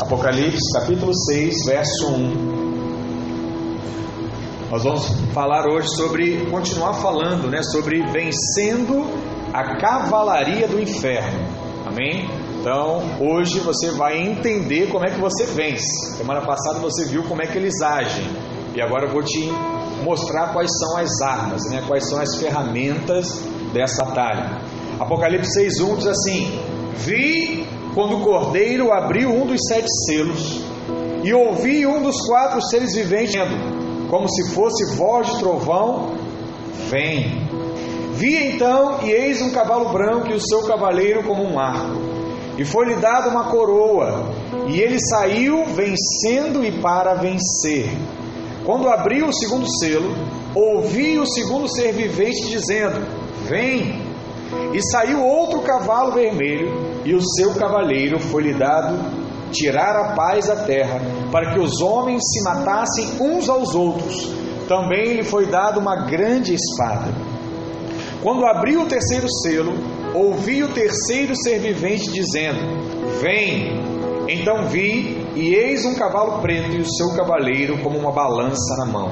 Apocalipse capítulo 6, verso 1. Nós vamos falar hoje sobre, continuar falando, né, sobre vencendo a cavalaria do inferno. Amém? Então, hoje você vai entender como é que você vence. Semana passada você viu como é que eles agem. E agora eu vou te mostrar quais são as armas, né? quais são as ferramentas dessa batalha. Apocalipse 6,1 diz assim: Vi quando o cordeiro abriu um dos sete selos, e ouvi um dos quatro seres viventes como se fosse voz de trovão: Vem. Vi então, e eis um cavalo branco e o seu cavaleiro como um arco. E foi-lhe dada uma coroa, e ele saiu vencendo e para vencer. Quando abriu o segundo selo, ouvi o segundo ser vivente dizendo: Vem. E saiu outro cavalo vermelho, e o seu cavaleiro foi-lhe dado tirar a paz da terra, para que os homens se matassem uns aos outros. Também lhe foi dada uma grande espada. Quando abriu o terceiro selo, ouvi o terceiro ser vivente dizendo: Vem. Então vi, e eis um cavalo preto e o seu cavaleiro como uma balança na mão.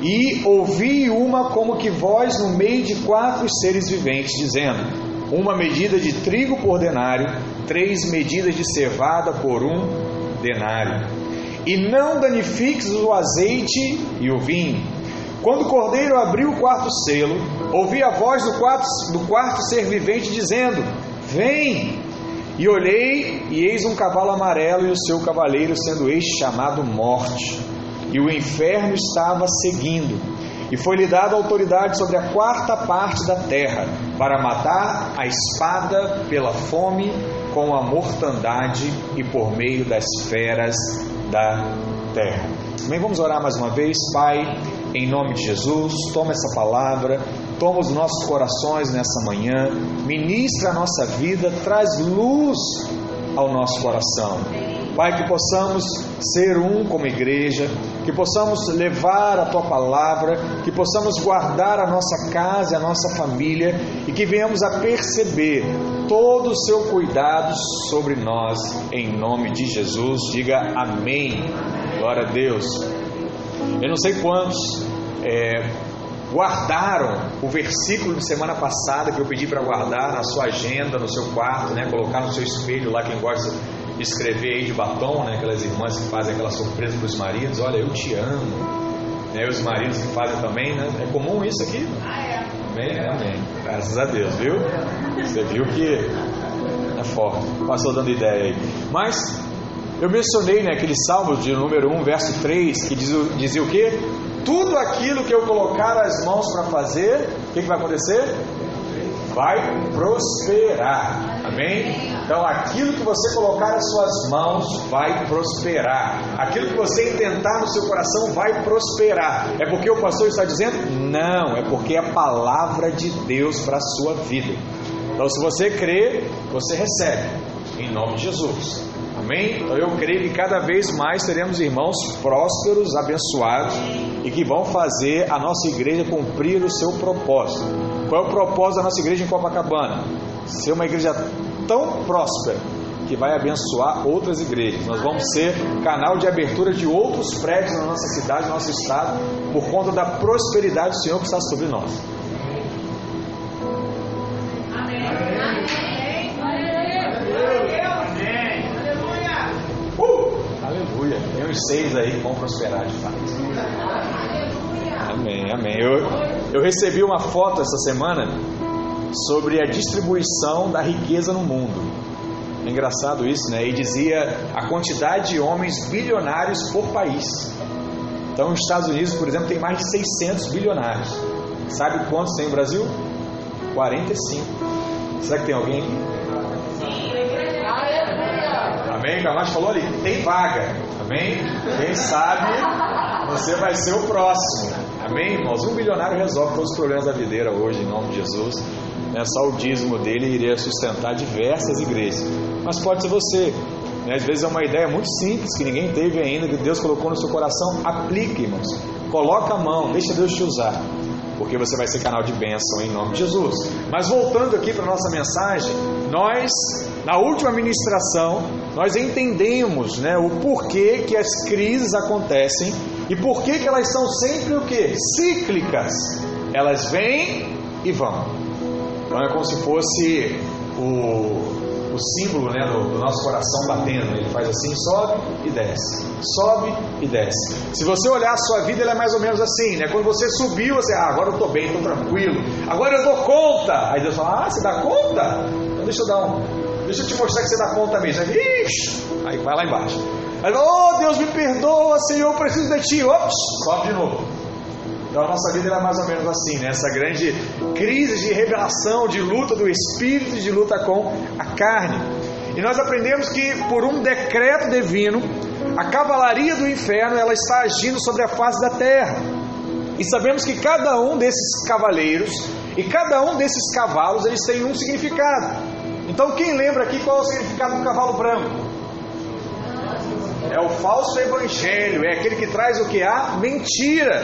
E ouvi uma como que voz no meio de quatro seres viventes, dizendo: Uma medida de trigo por denário, três medidas de cevada por um denário. E não danifiques o azeite e o vinho. Quando o cordeiro abriu o quarto selo, ouvi a voz do quarto, do quarto ser vivente dizendo: Vem! E olhei, e eis um cavalo amarelo e o seu cavaleiro, sendo este chamado Morte e o inferno estava seguindo. E foi-lhe dada autoridade sobre a quarta parte da terra, para matar a espada pela fome, com a mortandade e por meio das feras da terra. Também vamos orar mais uma vez, Pai, em nome de Jesus, toma essa palavra, toma os nossos corações nessa manhã, ministra a nossa vida, traz luz ao nosso coração. Pai, que possamos ser um como igreja, que possamos levar a tua palavra, que possamos guardar a nossa casa, a nossa família e que venhamos a perceber todo o seu cuidado sobre nós, em nome de Jesus. Diga amém. Glória a Deus. Eu não sei quantos é, guardaram o versículo de semana passada que eu pedi para guardar na sua agenda, no seu quarto, né? colocar no seu espelho lá, quem gosta escrever aí de batom, né? Aquelas irmãs que fazem aquela surpresa para os maridos, olha, eu te amo. Né? Os maridos que fazem também, né? É comum isso aqui? Amém? Amém. Graças a Deus, viu? Você viu que é forte. Passou dando ideia aí. Mas eu mencionei né, aquele salmo de número 1, verso 3, que diz, dizia o quê? Tudo aquilo que eu colocar as mãos para fazer, o que, que vai acontecer? Vai prosperar. Amém? Então, aquilo que você colocar as suas mãos vai prosperar. Aquilo que você intentar no seu coração vai prosperar. É porque o pastor está dizendo? Não, é porque é a palavra de Deus para a sua vida. Então, se você crê, você recebe. Em nome de Jesus. Amém? Então, eu creio que cada vez mais teremos irmãos prósperos, abençoados e que vão fazer a nossa igreja cumprir o seu propósito. Qual é o propósito da nossa igreja em Copacabana? Ser uma igreja tão próspera que vai abençoar outras igrejas. Nós vamos ser canal de abertura de outros prédios na nossa cidade, no nosso estado, por conta da prosperidade do Senhor que está sobre nós. Uh, aleluia. Tem uns seis aí que vão prosperar de fato. Amém, amém. Eu, eu recebi uma foto essa semana sobre a distribuição da riqueza no mundo. É engraçado isso, né? E dizia a quantidade de homens bilionários por país. Então, os Estados Unidos, por exemplo, tem mais de 600 bilionários. Sabe quantos tem no Brasil? 45. Será que tem alguém aqui? Amém? O Camacho falou ali, tem vaga. Amém? Quem sabe você vai ser o próximo. Amém, irmãos? Um bilionário resolve todos os problemas da videira hoje, em nome de Jesus. Né? Só o dízimo dele iria sustentar diversas igrejas. Mas pode ser você. Né? Às vezes é uma ideia muito simples que ninguém teve ainda, que Deus colocou no seu coração. Aplique, irmãos. Coloca a mão, deixa Deus te usar. Porque você vai ser canal de bênção em nome de Jesus. Mas voltando aqui para a nossa mensagem, nós Na última ministração, nós entendemos né, o porquê que as crises acontecem e porquê que elas são sempre o que? Cíclicas. Elas vêm e vão. Então é como se fosse o, o símbolo né, do, do, nosso coração batendo. Ele faz assim, sobe e desce, sobe e desce. Se você olhar a sua vida, ela é mais ou menos assim, né? Quando você subiu, você, ah, agora eu estou bem, estou tranquilo, agora eu dou conta. Aí Deus fala, ah, você dá conta? Então deixa eu dar um, deixa eu te mostrar que você dá conta mesmo. Aí, aí vai lá embaixo. Aí, oh Deus me perdoa, Senhor, preciso de ti. Ops, sobe de novo. Então a nossa vida é mais ou menos assim, né? essa grande crise de revelação, de luta do espírito, de luta com a carne. E nós aprendemos que por um decreto divino, a cavalaria do inferno ela está agindo sobre a face da terra. E sabemos que cada um desses cavaleiros e cada um desses cavalos eles têm um significado. Então quem lembra aqui qual é o significado do cavalo branco? É o falso evangelho, é aquele que traz o que há mentira.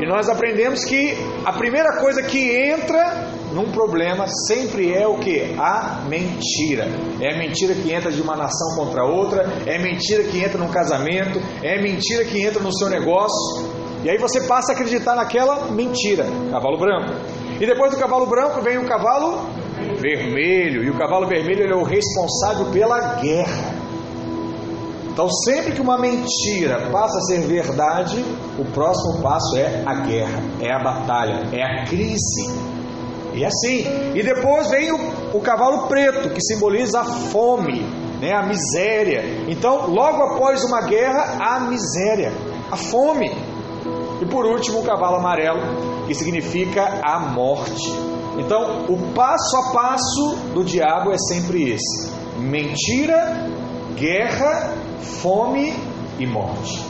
E nós aprendemos que a primeira coisa que entra num problema sempre é o que? A mentira. É a mentira que entra de uma nação contra outra, é mentira que entra num casamento, é mentira que entra no seu negócio. E aí você passa a acreditar naquela mentira. Cavalo branco. E depois do cavalo branco vem o cavalo vermelho. E o cavalo vermelho é o responsável pela guerra. Então, sempre que uma mentira passa a ser verdade, o próximo passo é a guerra, é a batalha, é a crise. E assim, e depois vem o, o cavalo preto, que simboliza a fome, né, a miséria. Então, logo após uma guerra, a miséria, a fome. E por último, o cavalo amarelo, que significa a morte. Então, o passo a passo do diabo é sempre esse: mentira, guerra fome e morte.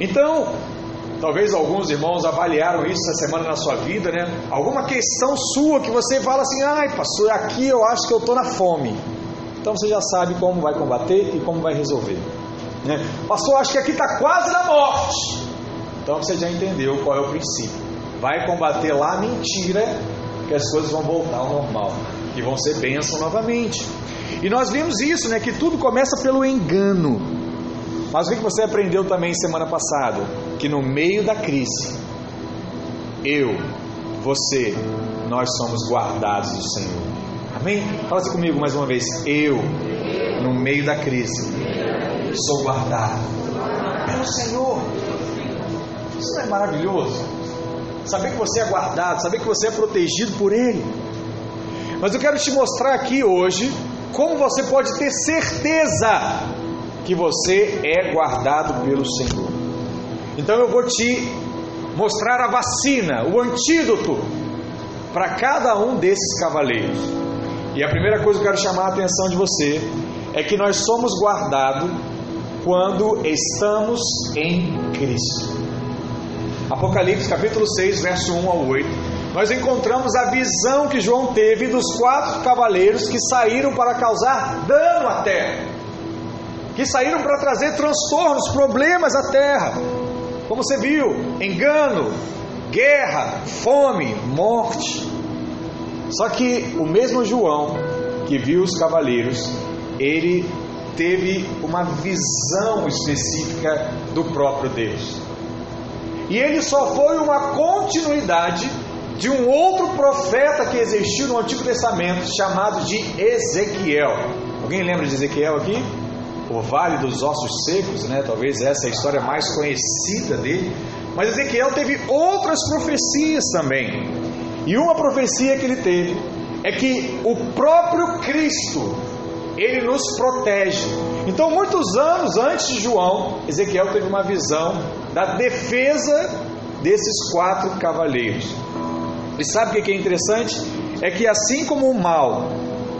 Então, talvez alguns irmãos avaliaram isso essa semana na sua vida, né? Alguma questão sua que você fala assim, ai pastor, aqui eu acho que eu estou na fome. Então você já sabe como vai combater e como vai resolver. Né? Pastor, acho que aqui está quase na morte. Então você já entendeu qual é o princípio. Vai combater lá a mentira, que as coisas vão voltar ao normal e vão ser bênção novamente. E nós vimos isso, né? Que tudo começa pelo engano. Mas o que você aprendeu também semana passada? Que no meio da crise, eu, você, nós somos guardados do Senhor. Amém? Fala assim comigo mais uma vez. Eu, no meio da crise, sou guardado pelo Senhor. Isso não é maravilhoso? Saber que você é guardado, saber que você é protegido por Ele. Mas eu quero te mostrar aqui hoje como você pode ter certeza que você é guardado pelo Senhor. Então eu vou te mostrar a vacina, o antídoto para cada um desses cavaleiros. E a primeira coisa que eu quero chamar a atenção de você é que nós somos guardados quando estamos em Cristo. Apocalipse capítulo 6, verso 1 ao 8 nós encontramos a visão que João teve dos quatro cavaleiros que saíram para causar dano à terra, que saíram para trazer transtornos, problemas à terra. Como você viu, engano, guerra, fome, morte. Só que o mesmo João que viu os cavaleiros, ele teve uma visão específica do próprio Deus. E ele só foi uma continuidade de um outro profeta que existiu no Antigo Testamento, chamado de Ezequiel. Alguém lembra de Ezequiel aqui? O Vale dos Ossos Secos, né? Talvez essa é a história mais conhecida dele. Mas Ezequiel teve outras profecias também. E uma profecia que ele teve é que o próprio Cristo, ele nos protege. Então, muitos anos antes de João, Ezequiel teve uma visão da defesa desses quatro cavaleiros. E sabe o que é interessante? É que assim como o mal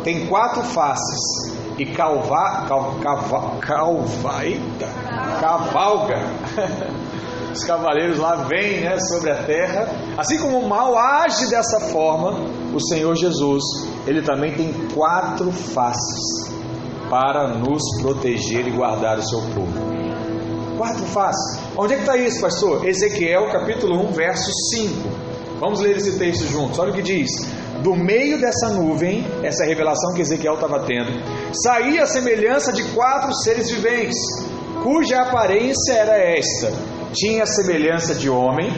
tem quatro faces e calva, cal, calva, eita, cavalga, os cavaleiros lá vêm né, sobre a terra, assim como o mal age dessa forma, o Senhor Jesus, ele também tem quatro faces para nos proteger e guardar o seu povo. Quatro faces. Onde é que está isso, pastor? Ezequiel capítulo 1, verso 5. Vamos ler esse texto juntos. Olha o que diz: Do meio dessa nuvem, essa revelação que Ezequiel estava tendo, saía a semelhança de quatro seres viventes, cuja aparência era esta: tinha a semelhança de homem,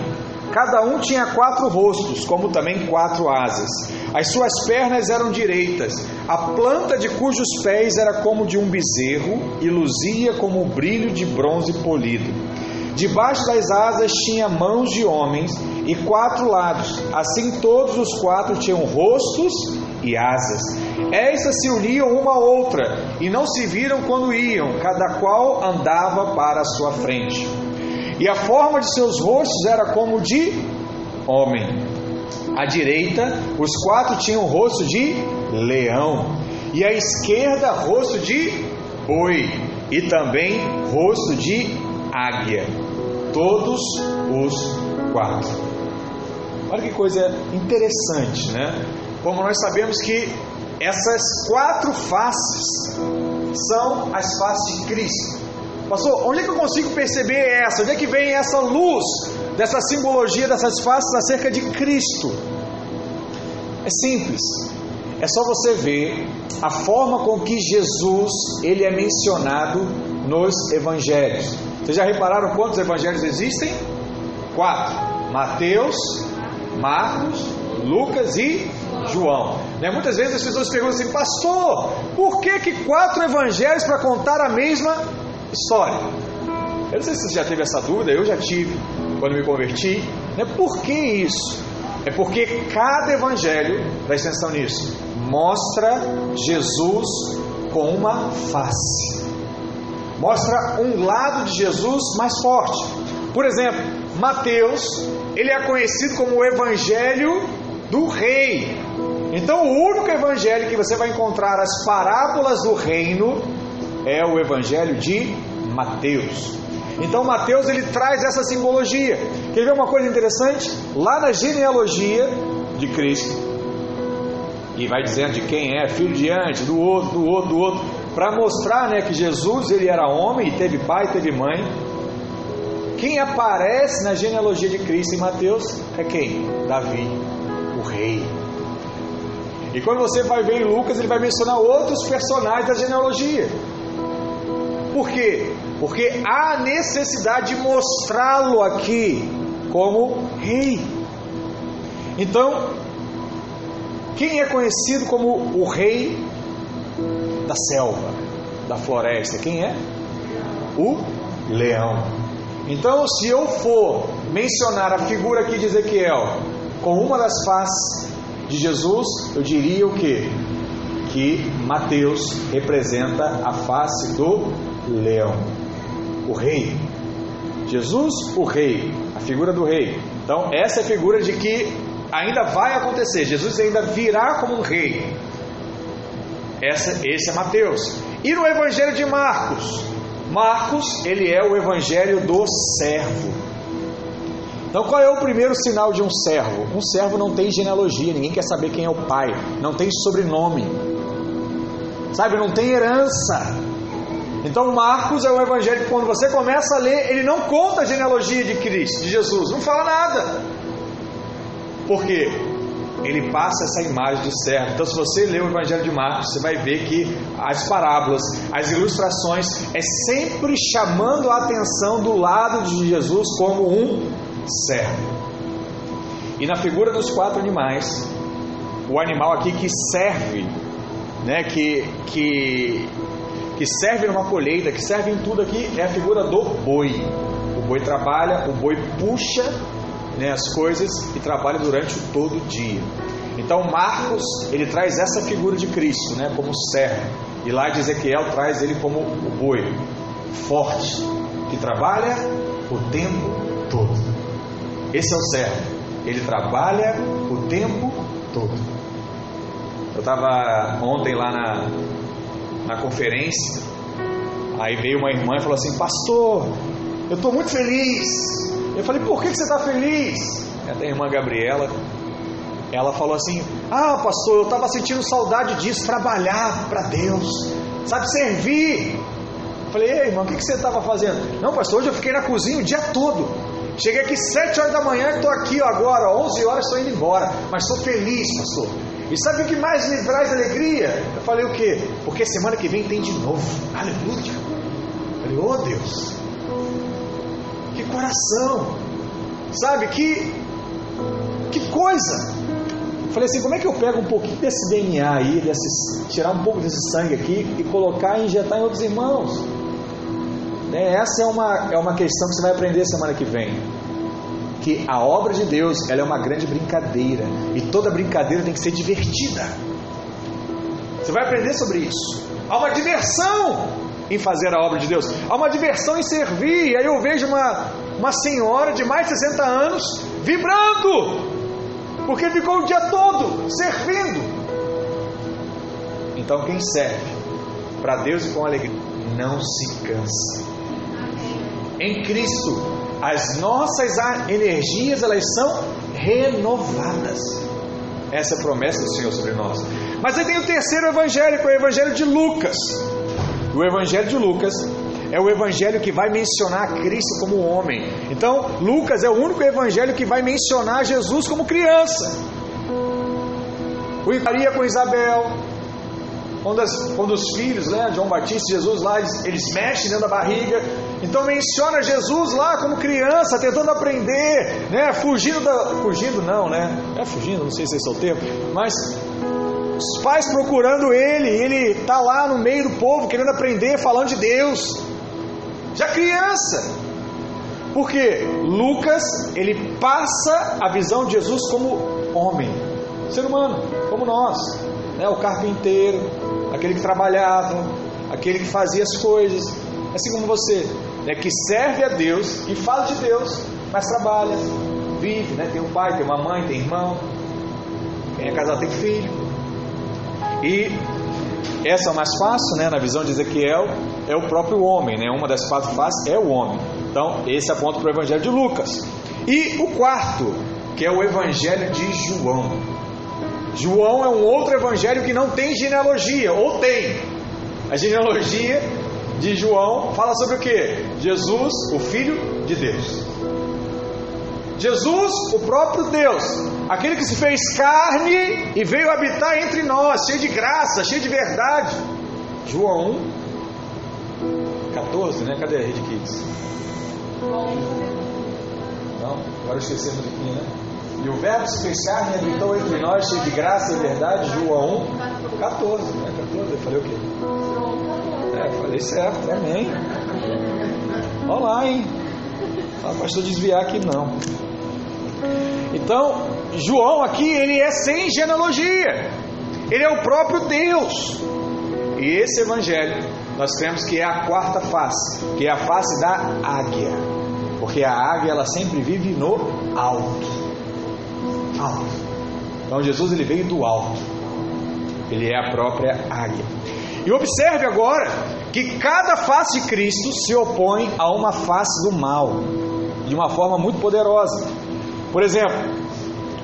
cada um tinha quatro rostos, como também quatro asas. As suas pernas eram direitas, a planta de cujos pés era como de um bezerro e luzia como o brilho de bronze polido. Debaixo das asas tinha mãos de homens e quatro lados, assim todos os quatro tinham rostos e asas. Estas se uniam uma à outra e não se viram quando iam, cada qual andava para a sua frente. E a forma de seus rostos era como de homem à direita, os quatro tinham rosto de leão, e à esquerda, rosto de boi, e também rosto de águia. Todos os quatro. Olha que coisa interessante, né? Como nós sabemos que essas quatro faces são as faces de Cristo. Pastor, onde é que eu consigo perceber essa? Onde é que vem essa luz dessa simbologia dessas faces acerca de Cristo? É simples. É só você ver a forma com que Jesus ele é mencionado nos evangelhos. Vocês já repararam quantos evangelhos existem? Quatro: Mateus, Marcos, Lucas e João. Né? Muitas vezes as pessoas perguntam assim, pastor, por que, que quatro evangelhos para contar a mesma história? Eu não sei se você já teve essa dúvida, eu já tive quando me converti. Né? Por que isso? É porque cada evangelho, presta atenção nisso, mostra Jesus com uma face. Mostra um lado de Jesus mais forte. Por exemplo, Mateus, ele é conhecido como o evangelho do rei. Então, o único evangelho que você vai encontrar as parábolas do reino é o evangelho de Mateus. Então Mateus ele traz essa simbologia. Quer ver uma coisa interessante? Lá na genealogia de Cristo, e vai dizendo de quem é, filho de antes, do outro, do outro, do outro, para mostrar né, que Jesus ele era homem e teve pai, teve mãe. Quem aparece na genealogia de Cristo em Mateus é quem? Davi, o rei. E quando você vai ver em Lucas, ele vai mencionar outros personagens da genealogia. Por quê? Porque há necessidade de mostrá-lo aqui como rei. Então, quem é conhecido como o rei da selva, da floresta? Quem é? O leão. Então, se eu for mencionar a figura aqui de Ezequiel com uma das faces de Jesus, eu diria o que? Que Mateus representa a face do leão, o rei. Jesus, o rei, a figura do rei. Então, essa é a figura de que ainda vai acontecer. Jesus ainda virá como um rei. Essa, esse é Mateus. E no Evangelho de Marcos? Marcos, ele é o Evangelho do servo. Então, qual é o primeiro sinal de um servo? Um servo não tem genealogia, ninguém quer saber quem é o pai, não tem sobrenome, sabe, não tem herança. Então, Marcos é o evangelho que, quando você começa a ler, ele não conta a genealogia de Cristo, de Jesus, não fala nada. Por quê? Ele passa essa imagem do servo. Então, se você ler o evangelho de Marcos, você vai ver que as parábolas, as ilustrações, é sempre chamando a atenção do lado de Jesus como um servo. E na figura dos quatro animais, o animal aqui que serve, né, que, que que serve numa colheita, que serve em tudo aqui, é a figura do boi. O boi trabalha, o boi puxa né, as coisas e trabalha durante todo o dia. Então Marcos ele traz essa figura de Cristo, né, como servo. E lá de Ezequiel traz ele como o boi forte que trabalha o tempo todo. Esse é o servo. Ele trabalha o tempo todo. Eu estava ontem lá na, na conferência. Aí veio uma irmã e falou assim: Pastor, eu estou muito feliz. Eu falei: Por que, você está feliz? Até a irmã Gabriela. Ela falou assim: Ah, pastor, eu estava sentindo saudade disso, trabalhar para Deus, sabe, servir. Eu falei: Ei, irmão, o que, que você estava fazendo? Não, pastor, hoje eu fiquei na cozinha o dia todo. Cheguei aqui 7 horas da manhã e estou aqui ó, agora, 11 horas estou indo embora, mas estou feliz, pastor. E sabe o que mais me traz alegria? Eu falei o quê? Porque semana que vem tem de novo. Aleluia. Eu falei, oh Deus, que coração, sabe? Que, que coisa. Eu falei assim, como é que eu pego um pouquinho desse DNA aí, desse, tirar um pouco desse sangue aqui e colocar e injetar em outros irmãos? Né? Essa é uma, é uma questão que você vai aprender semana que vem. Que a obra de Deus ela é uma grande brincadeira. E toda brincadeira tem que ser divertida. Você vai aprender sobre isso. Há uma diversão em fazer a obra de Deus. Há uma diversão em servir. E aí eu vejo uma, uma senhora de mais de 60 anos vibrando. Porque ficou o dia todo servindo. Então quem serve para Deus e com alegria não se cansa em Cristo, as nossas energias elas são renovadas. Essa é a promessa do Senhor sobre nós. Mas aí tem o terceiro evangelho, que é o evangelho de Lucas. O evangelho de Lucas é o evangelho que vai mencionar Cristo como homem. Então, Lucas é o único evangelho que vai mencionar Jesus como criança. O Maria com Isabel, quando, as, quando, os filhos, né, João Batista e Jesus lá, eles, eles, mexem dentro da barriga. Então menciona Jesus lá como criança, tentando aprender, né, fugindo da. Fugindo não, né? É fugindo, não sei se é o termo, mas os pais procurando ele, ele está lá no meio do povo querendo aprender, falando de Deus. Já criança. Porque Lucas, ele passa a visão de Jesus como homem, ser humano, como nós, né? o carpinteiro, aquele que trabalhava, aquele que fazia as coisas, assim como você, né, que serve a Deus, que fala de Deus, mas trabalha, vive, né, tem um pai, tem uma mãe, tem irmão, quem é casado tem filho. E essa é mais fácil, né, na visão de Ezequiel, é o próprio homem, né, uma das quatro faces é o homem. Então, esse aponta para o Evangelho de Lucas. E o quarto, que é o Evangelho de João. João é um outro evangelho que não tem genealogia, ou tem. A genealogia de João fala sobre o que? Jesus, o Filho de Deus. Jesus, o próprio Deus, aquele que se fez carne e veio habitar entre nós, cheio de graça, cheio de verdade. João 1, 14, né? Cadê a Rede Kids? Não, agora eu esqueci a musiquinha, né? E o Verbo se fez carne e habitou entre nós, cheio de graça e verdade. João 1, 14. Né? 14, eu falei o quê? Falei certo, amém. Olha lá, hein? Fala, pastor, desviar aqui não. Então, João aqui, ele é sem genealogia. Ele é o próprio Deus. E esse evangelho, nós temos que é a quarta face, que é a face da águia. Porque a águia, ela sempre vive no alto alto. Então Jesus ele veio do alto. Ele é a própria águia. E observe agora que cada face de Cristo se opõe a uma face do mal, de uma forma muito poderosa. Por exemplo,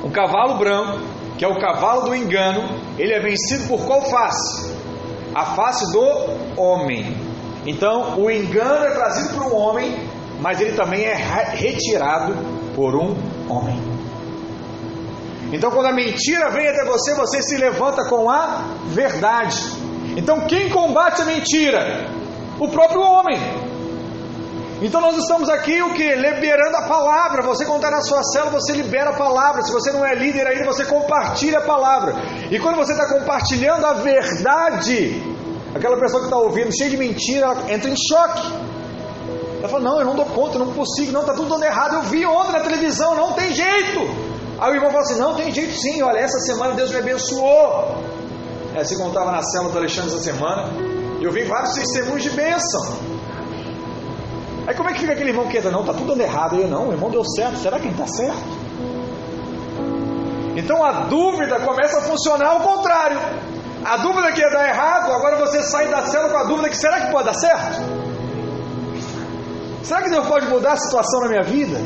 um cavalo branco, que é o cavalo do engano, ele é vencido por qual face? A face do homem. Então, o engano é trazido por um homem, mas ele também é retirado por um homem. Então, quando a mentira vem até você, você se levanta com a verdade. Então, quem combate a mentira? O próprio homem. Então, nós estamos aqui o que? Liberando a palavra. Você contar na sua célula, você libera a palavra. Se você não é líder ainda, você compartilha a palavra. E quando você está compartilhando a verdade, aquela pessoa que está ouvindo, cheia de mentira, ela entra em choque. Ela fala: Não, eu não dou conta, não consigo, não, está tudo dando errado. Eu vi ontem na televisão, não tem jeito. Aí o irmão fala assim: não, tem jeito sim, olha, essa semana Deus me abençoou. É como estava na célula do Alexandre essa semana, e eu vi vários testemunhos de bênção. Aí como é que fica aquele irmão que entra? Não, está tudo dando errado. Eu, não, o irmão deu certo, será que ele está certo? Então a dúvida começa a funcionar ao contrário. A dúvida que ia dar errado, agora você sai da célula com a dúvida que será que pode dar certo? Será que Deus pode mudar a situação na minha vida?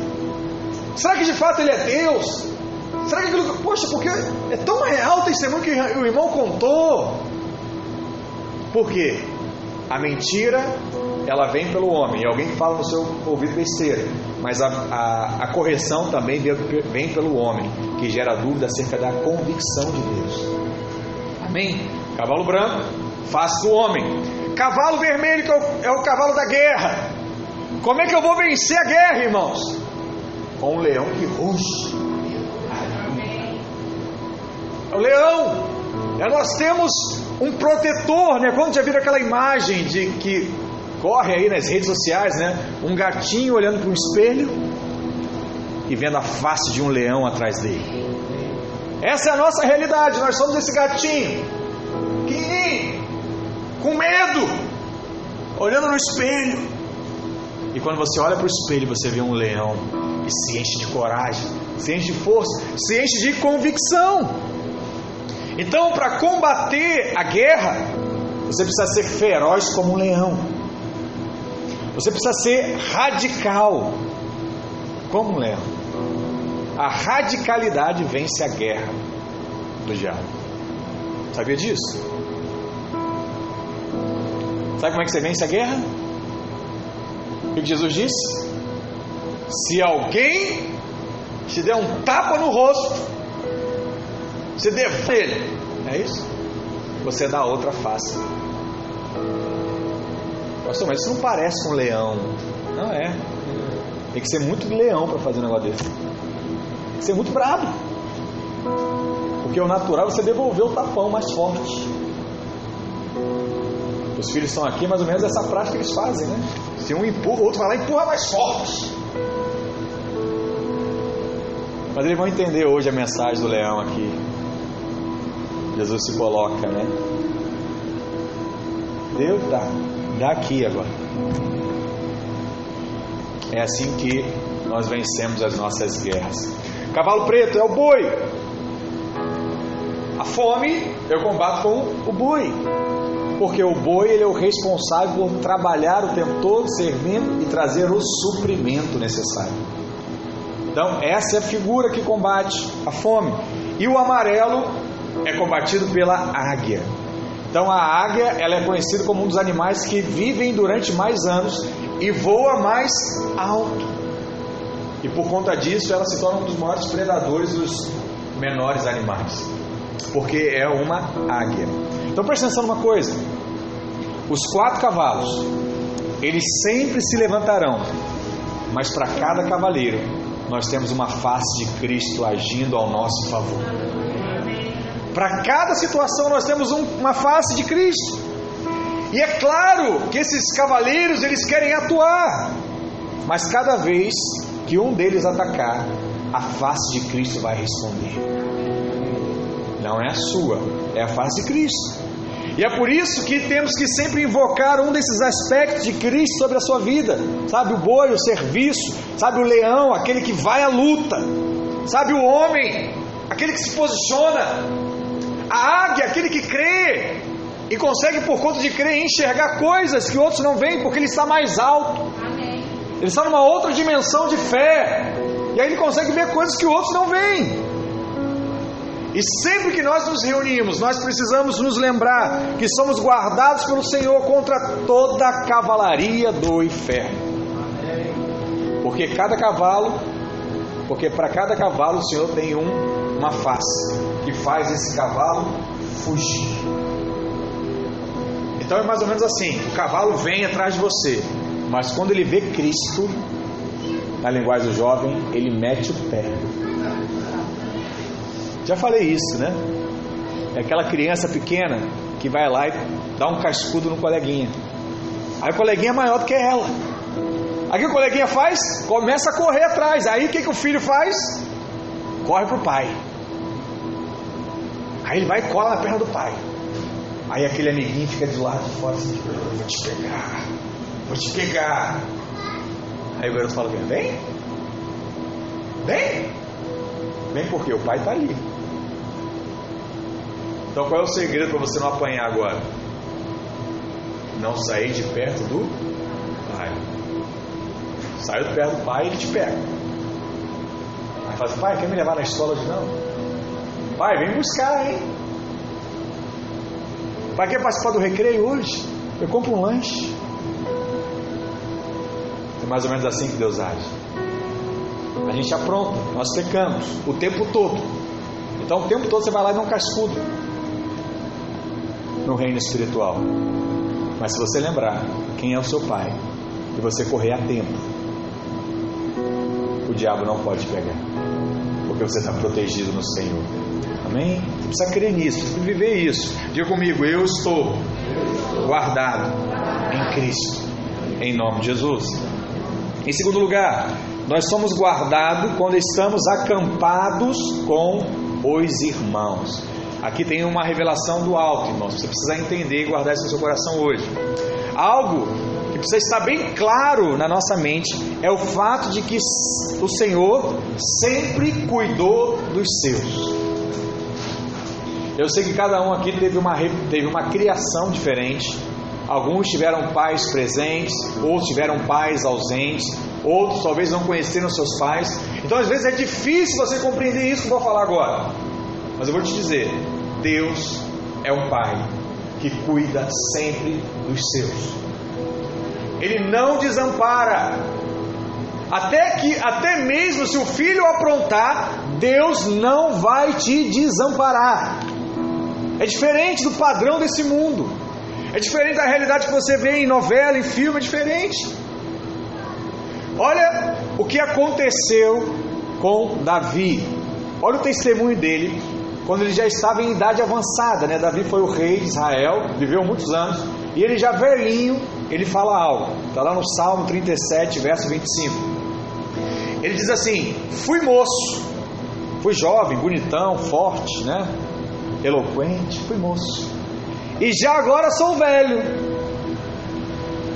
Será que de fato Ele é Deus? Será que aquilo. Poxa, porque é tão real o testemunho que o irmão contou. Por quê? A mentira ela vem pelo homem, e alguém fala no seu ouvido besteira, mas a, a, a correção também vem pelo homem, que gera dúvida acerca da convicção de Deus. Amém? Cavalo branco, face do homem. Cavalo vermelho, que é o, é o cavalo da guerra. Como é que eu vou vencer a guerra, irmãos? Com um leão que ruge. O leão. É, nós temos um protetor, né? Quando já viram aquela imagem de que corre aí nas redes sociais, né? Um gatinho olhando para um espelho e vendo a face de um leão atrás dele. Essa é a nossa realidade. Nós somos esse gatinho, pequenininho, com medo, olhando no espelho. E quando você olha para o espelho, você vê um leão e se enche de coragem, se enche de força, se enche de convicção. Então, para combater a guerra, você precisa ser feroz como um leão. Você precisa ser radical como um leão. A radicalidade vence a guerra do diabo. Sabia disso? Sabe como é que você vence a guerra? O que Jesus disse? Se alguém te der um tapa no rosto, você defende. É isso? Você dá outra face. Pastor, mas isso não parece um leão. Não é. Tem que ser muito leão para fazer um negócio desse. Tem que ser muito brabo. Porque o natural é você devolver o tapão mais forte. Os filhos estão aqui, mais ou menos essa prática eles fazem, né? Se um empurra, o outro vai lá e empurra mais forte. Mas eles vão entender hoje a mensagem do leão aqui. Jesus se coloca, né? Deus dá, dá aqui agora. É assim que nós vencemos as nossas guerras. Cavalo preto é o boi. A fome eu combato com o boi. Porque o boi ele é o responsável por trabalhar o tempo todo, servindo e trazer o suprimento necessário. Então, essa é a figura que combate a fome. E o amarelo é combatido pela águia. Então a águia ela é conhecida como um dos animais que vivem durante mais anos e voa mais alto. E por conta disso ela se torna um dos maiores predadores dos menores animais, porque é uma águia. Então presta atenção numa coisa: os quatro cavalos, eles sempre se levantarão, mas para cada cavaleiro nós temos uma face de Cristo agindo ao nosso favor. Para cada situação nós temos um, uma face de Cristo. E é claro que esses cavaleiros eles querem atuar, mas cada vez que um deles atacar, a face de Cristo vai responder. Não é a sua, é a face de Cristo. E é por isso que temos que sempre invocar um desses aspectos de Cristo sobre a sua vida. Sabe, o boi, o serviço, sabe, o leão, aquele que vai à luta, sabe, o homem, aquele que se posiciona, a águia, aquele que crê e consegue, por conta de crer, enxergar coisas que outros não veem, porque ele está mais alto. Amém. Ele está numa outra dimensão de fé. E aí ele consegue ver coisas que outros não veem. E sempre que nós nos reunimos, nós precisamos nos lembrar que somos guardados pelo Senhor contra toda a cavalaria do inferno. Porque cada cavalo, porque para cada cavalo o Senhor tem um, uma face que faz esse cavalo fugir. Então é mais ou menos assim: o cavalo vem atrás de você, mas quando ele vê Cristo, na linguagem do jovem, ele mete o pé. Já falei isso, né? É aquela criança pequena que vai lá e dá um cascudo no coleguinha. Aí o coleguinha é maior do que ela. Aí o que o coleguinha faz? Começa a correr atrás. Aí o que, que o filho faz? Corre para o pai. Aí ele vai e cola na perna do pai. Aí aquele amiguinho fica de lado de fora assim, vou te pegar, vou te pegar. Aí o garoto fala, vem, vem, vem porque o pai está ali. Então qual é o segredo para você não apanhar agora? Não sair de perto do pai. Saiu de perto do pai e ele te pega. Aí fala assim, pai, quer me levar na escola hoje não? Pai, vem buscar, hein? Pai, quer participar do recreio hoje? Eu compro um lanche. É mais ou menos assim que Deus age. A gente apronta, nós pecamos o tempo todo. Então o tempo todo você vai lá e não cascudo no reino espiritual. Mas se você lembrar quem é o seu pai e você correr a tempo, o diabo não pode pegar, porque você está protegido no Senhor. Amém? Você precisa crer nisso, precisa viver isso. Diga comigo, eu estou guardado em Cristo, em nome de Jesus. Em segundo lugar, nós somos guardados quando estamos acampados com os irmãos. Aqui tem uma revelação do alto, irmãos. Você precisa entender e guardar isso no seu coração hoje. Algo que precisa estar bem claro na nossa mente é o fato de que o Senhor sempre cuidou dos seus. Eu sei que cada um aqui teve uma, teve uma criação diferente. Alguns tiveram pais presentes, outros tiveram pais ausentes, outros talvez não conheceram seus pais. Então, às vezes, é difícil você compreender isso que eu vou falar agora. Mas eu vou te dizer: Deus é um Pai que cuida sempre dos seus. Ele não desampara. Até que, até mesmo se o filho aprontar, Deus não vai te desamparar. É diferente do padrão desse mundo. É diferente da realidade que você vê em novela, em filme, é diferente. Olha o que aconteceu com Davi. Olha o testemunho dele quando ele já estava em idade avançada, né? Davi foi o rei de Israel, viveu muitos anos, e ele já velhinho, ele fala algo. Está lá no Salmo 37, verso 25. Ele diz assim: Fui moço, fui jovem, bonitão, forte, né? Eloquente, fui moço. E já agora sou velho.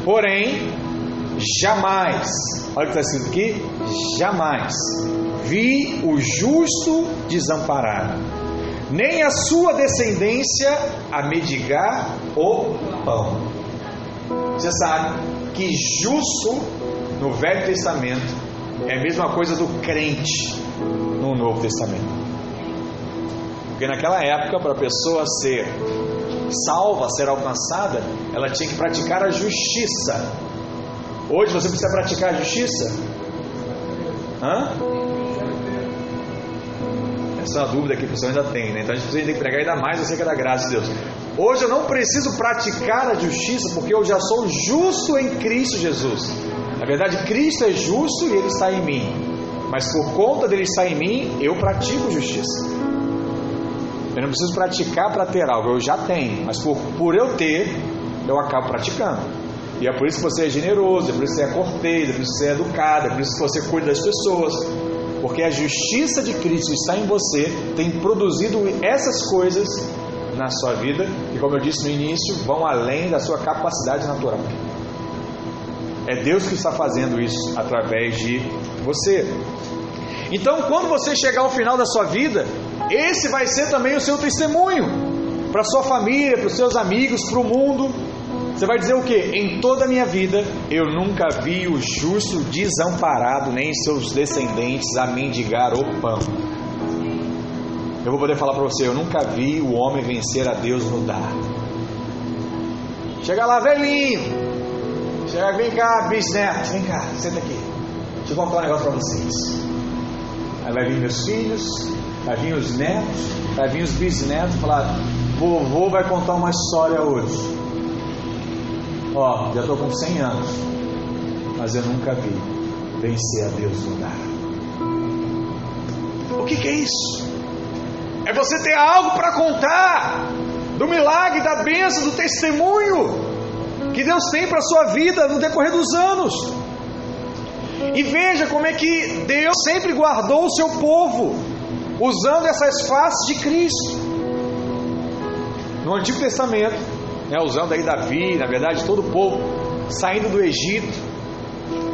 Porém, jamais, olha o que está escrito aqui: jamais vi o justo desamparado nem a sua descendência a medigar o pão. Você sabe que justo no Velho Testamento é a mesma coisa do crente no Novo Testamento. Porque naquela época, para a pessoa ser salva, ser alcançada, ela tinha que praticar a justiça. Hoje você precisa praticar a justiça? Hã? Essa é uma dúvida que a pessoa ainda tem, né? Então a gente precisa pregar ainda mais acerca da graça de Deus. Hoje eu não preciso praticar a justiça porque eu já sou justo em Cristo Jesus. Na verdade, Cristo é justo e Ele está em mim. Mas por conta dele estar em mim, eu pratico justiça. Eu não preciso praticar para ter algo, eu já tenho. Mas por, por eu ter, eu acabo praticando. E é por isso que você é generoso, é por isso que você é cortês, é por isso que você é educado, é por isso que você cuida das pessoas porque a justiça de Cristo está em você, tem produzido essas coisas na sua vida, e como eu disse no início, vão além da sua capacidade natural. É Deus que está fazendo isso através de você. Então, quando você chegar ao final da sua vida, esse vai ser também o seu testemunho para sua família, para os seus amigos, para o mundo. Você vai dizer o que? Em toda a minha vida eu nunca vi o justo desamparado, nem seus descendentes a mendigar o pão. Eu vou poder falar para você: eu nunca vi o homem vencer a Deus no dar. Chega lá, velhinho. Chega, vem cá, bisneto. Vem cá, senta aqui. Deixa eu contar um negócio para vocês. Aí vai vir meus filhos, vai vir os netos, vai vir os bisnetos falar: vovô vai contar uma história hoje. Ó, já estou com 100 anos, mas eu nunca vi vencer a Deus no dar. O que, que é isso? É você ter algo para contar do milagre, da bênção, do testemunho que Deus tem para a sua vida no decorrer dos anos. E veja como é que Deus sempre guardou o seu povo, usando essas faces de Cristo. No Antigo Testamento, né, usando aí Davi, na verdade todo o povo saindo do Egito,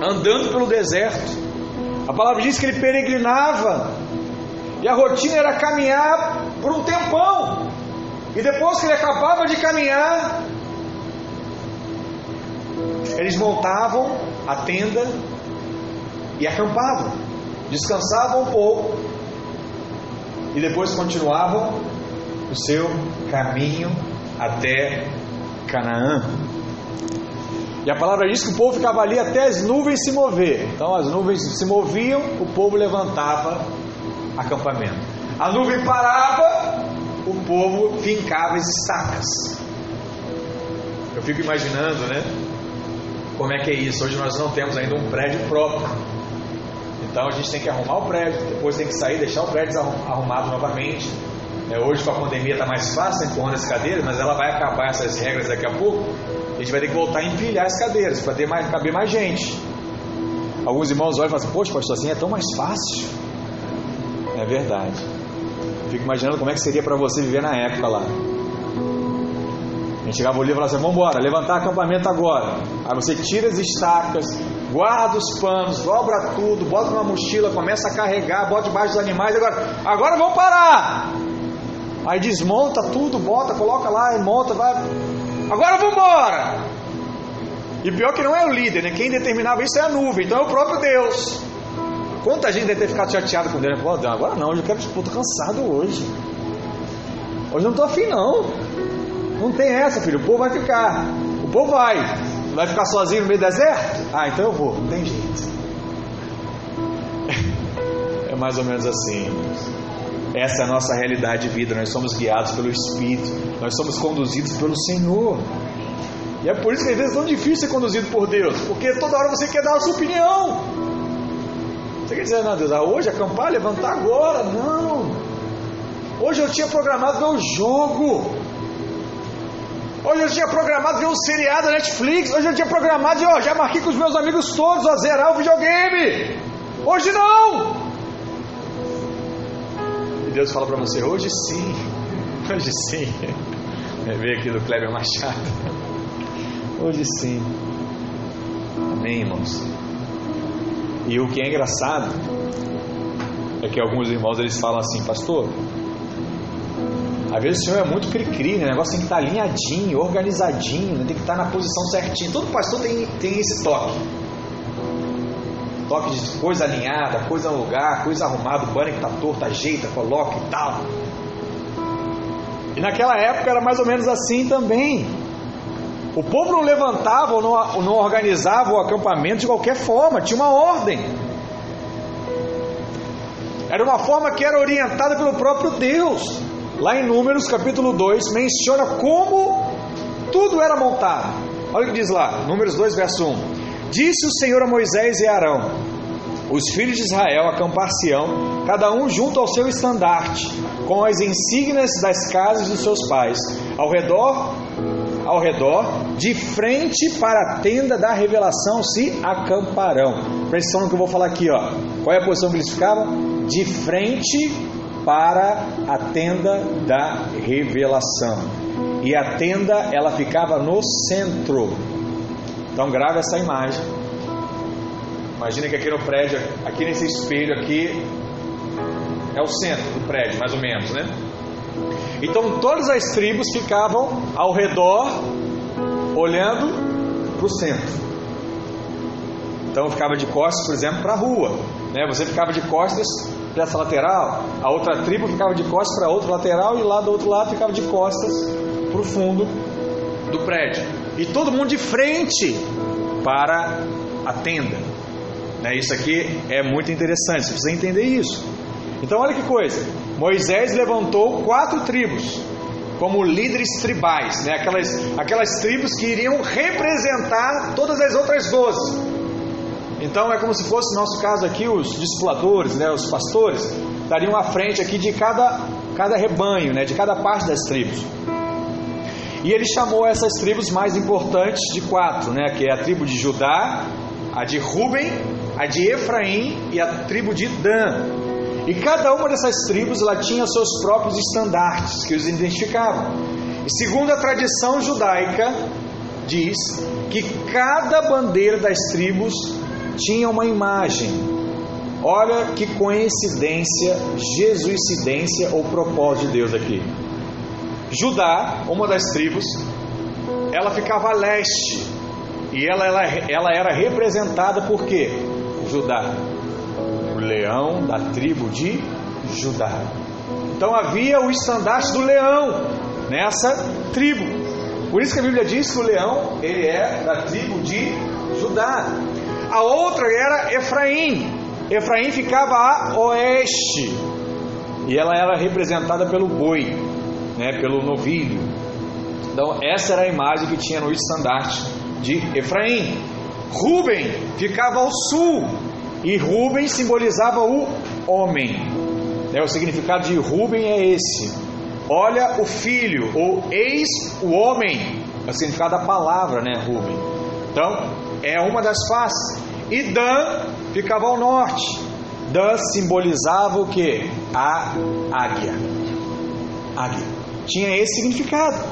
andando pelo deserto. A palavra diz que ele peregrinava e a rotina era caminhar por um tempão. E depois que ele acabava de caminhar, eles montavam a tenda e acampavam, descansavam um pouco e depois continuavam o seu caminho até Canaã. E a palavra diz que o povo ficava ali até as nuvens se mover. Então as nuvens se moviam, o povo levantava acampamento. A nuvem parava, o povo fincava as estacas. Eu fico imaginando, né? Como é que é isso? Hoje nós não temos ainda um prédio próprio. Então a gente tem que arrumar o prédio, depois tem que sair, deixar o prédio arrumado novamente. É, hoje com a pandemia está mais fácil empurrando as cadeiras, mas ela vai acabar essas regras daqui a pouco. A gente vai ter que voltar a empilhar as cadeiras para ter mais, caber mais gente. Alguns irmãos olham e falam assim, poxa, pastor, assim é tão mais fácil. É verdade. fico imaginando como é que seria para você viver na época lá. A gente chegava ali e falava assim, vamos embora, levantar acampamento agora. Aí você tira as estacas, guarda os panos, dobra tudo, bota numa mochila, começa a carregar, bota debaixo dos animais, agora, agora vamos parar! Aí desmonta tudo, bota, coloca lá e monta, vai. Agora vamos embora! E pior que não é o líder, né? Quem determinava isso é a nuvem, então é o próprio Deus. Quanta gente deve ter ficado chateado com Deus? Pô, agora não, eu quero, tô cansado hoje. Hoje não tô afim não. Não tem essa, filho. O povo vai ficar. O povo vai. Vai ficar sozinho no meio do deserto? Ah, então eu vou. Não tem jeito. É mais ou menos assim. Essa é a nossa realidade de vida. Nós somos guiados pelo Espírito. Nós somos conduzidos pelo Senhor. E é por isso que às vezes é tão difícil ser conduzido por Deus. Porque toda hora você quer dar a sua opinião. Você quer dizer, não, Deus, ah, hoje acampar, levantar agora. Não. Hoje eu tinha programado o jogo. Hoje eu tinha programado ver um seriado Netflix. Hoje eu tinha programado e ó, já marquei com os meus amigos todos a zerar o videogame. Hoje não. E Deus fala para você: hoje sim. Hoje sim. Veio aqui do Kleber Machado. Hoje sim. Amém, irmãos. E o que é engraçado é que alguns irmãos eles falam assim, pastor, às vezes o senhor é muito cri-cri, né? o negócio tem que estar alinhadinho, organizadinho, né? tem que estar na posição certinha. Todo pastor tem, tem esse toque. Toque de coisa alinhada, coisa no lugar, coisa arrumada, o banner que está torto, ajeita, coloca e tal. E naquela época era mais ou menos assim também. O povo não levantava ou não, não organizava o acampamento de qualquer forma, tinha uma ordem. Era uma forma que era orientada pelo próprio Deus. Lá em Números capítulo 2 menciona como tudo era montado. Olha o que diz lá, Números 2, verso 1. Disse o Senhor a Moisés e a Arão: Os filhos de Israel acampar-se-ão, cada um junto ao seu estandarte, com as insígnias das casas dos seus pais, ao redor, ao redor, de frente para a tenda da revelação se acamparão. Presta atenção no que eu vou falar aqui, ó. Qual é a posição que eles ficavam? De frente para a tenda da revelação. E a tenda ela ficava no centro. Então grave essa imagem. Imagina que aqui no prédio, aqui nesse espelho aqui é o centro do prédio, mais ou menos, né? Então todas as tribos ficavam ao redor, olhando para o centro. Então ficava de costas, por exemplo, para a rua. Né? Você ficava de costas essa lateral, a outra tribo ficava de costas para a outra lateral e lá do outro lado ficava de costas para o fundo do prédio. E todo mundo de frente para a tenda. Né? Isso aqui é muito interessante, você precisa entender isso. Então, olha que coisa: Moisés levantou quatro tribos como líderes tribais, né? aquelas, aquelas tribos que iriam representar todas as outras doze. Então é como se fosse no nosso caso aqui os discipuladores, né, os pastores, estariam à frente aqui de cada, cada rebanho, né, de cada parte das tribos. E ele chamou essas tribos mais importantes de quatro, né, que é a tribo de Judá, a de Ruben, a de Efraim e a tribo de Dan. E cada uma dessas tribos ela tinha seus próprios estandartes que os identificavam. E segundo a tradição judaica, diz que cada bandeira das tribos tinha uma imagem. Olha que coincidência, jesuicidência ou propósito de Deus aqui. Judá, uma das tribos, ela ficava a leste e ela, ela, ela era representada por quê? Judá, o leão da tribo de Judá. Então havia o estandarte do leão nessa tribo. Por isso que a Bíblia diz que o leão ele é da tribo de Judá. A outra era Efraim. Efraim ficava a oeste. E ela era representada pelo boi, né, pelo novilho. Então, essa era a imagem que tinha no estandarte de Efraim. Ruben ficava ao sul. E Ruben simbolizava o homem. Né, o significado de Ruben é esse: olha o filho, ou eis o homem. É o significado da palavra, né, Ruben? Então, é uma das faces. E Dan ficava ao norte. Dan simbolizava o que? A águia. Águia. Tinha esse significado.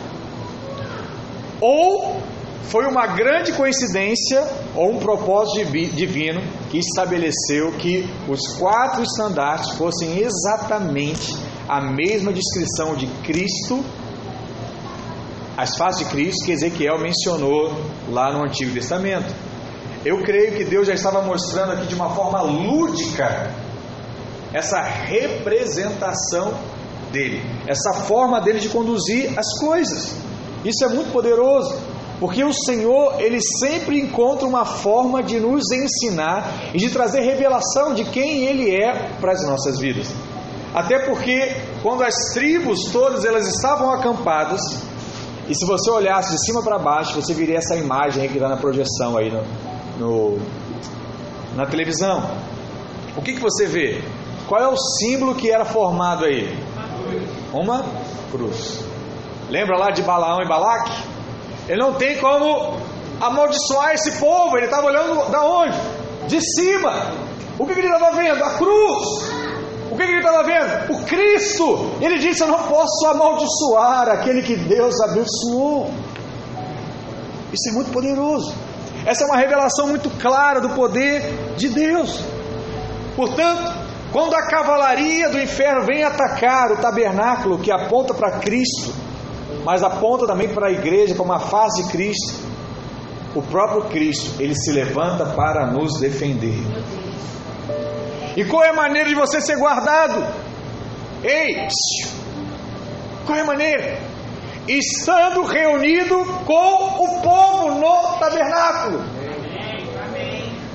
Ou foi uma grande coincidência ou um propósito divino que estabeleceu que os quatro estandartes fossem exatamente a mesma descrição de Cristo, as faces de Cristo que Ezequiel mencionou lá no Antigo Testamento. Eu creio que Deus já estava mostrando aqui de uma forma lúdica essa representação dele, essa forma dele de conduzir as coisas. Isso é muito poderoso, porque o Senhor, ele sempre encontra uma forma de nos ensinar e de trazer revelação de quem ele é para as nossas vidas. Até porque quando as tribos todas elas estavam acampadas, e se você olhasse de cima para baixo, você viria essa imagem que está na projeção aí no, no, na televisão. O que, que você vê? Qual é o símbolo que era formado aí? Uma cruz. Lembra lá de Balaão e Balaque? Ele não tem como amaldiçoar esse povo. Ele estava olhando da onde? De cima. O que, que ele estava vendo? A cruz. O que, ele estava vendo? O Cristo. Ele disse: Eu não posso amaldiçoar aquele que Deus abençoou. Isso é muito poderoso. Essa é uma revelação muito clara do poder de Deus. Portanto, quando a cavalaria do inferno vem atacar o tabernáculo que aponta para Cristo, mas aponta também para a igreja como a face de Cristo, o próprio Cristo, ele se levanta para nos defender. E qual é a maneira de você ser guardado? Ei, qual é a maneira? estando reunido com o povo no tabernáculo,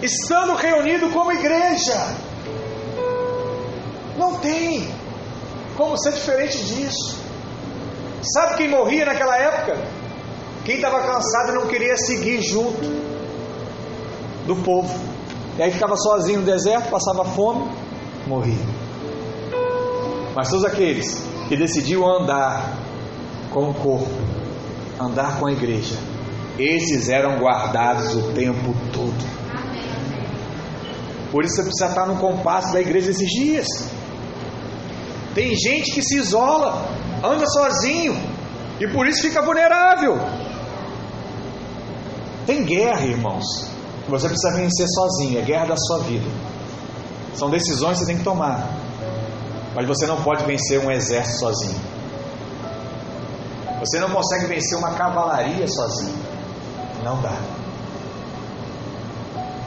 estando reunido como igreja. Não tem como ser diferente disso. Sabe quem morria naquela época? Quem estava cansado e não queria seguir junto do povo. E aí ficava sozinho no deserto, passava fome, morria. Mas todos aqueles que decidiam andar com o corpo, andar com a igreja. Esses eram guardados o tempo todo. Por isso você precisa estar no compasso da igreja esses dias. Tem gente que se isola, anda sozinho e por isso fica vulnerável. Tem guerra, irmãos, que você precisa vencer sozinho, é guerra da sua vida. São decisões que você tem que tomar. Mas você não pode vencer um exército sozinho. Você não consegue vencer uma cavalaria sozinho. Não dá.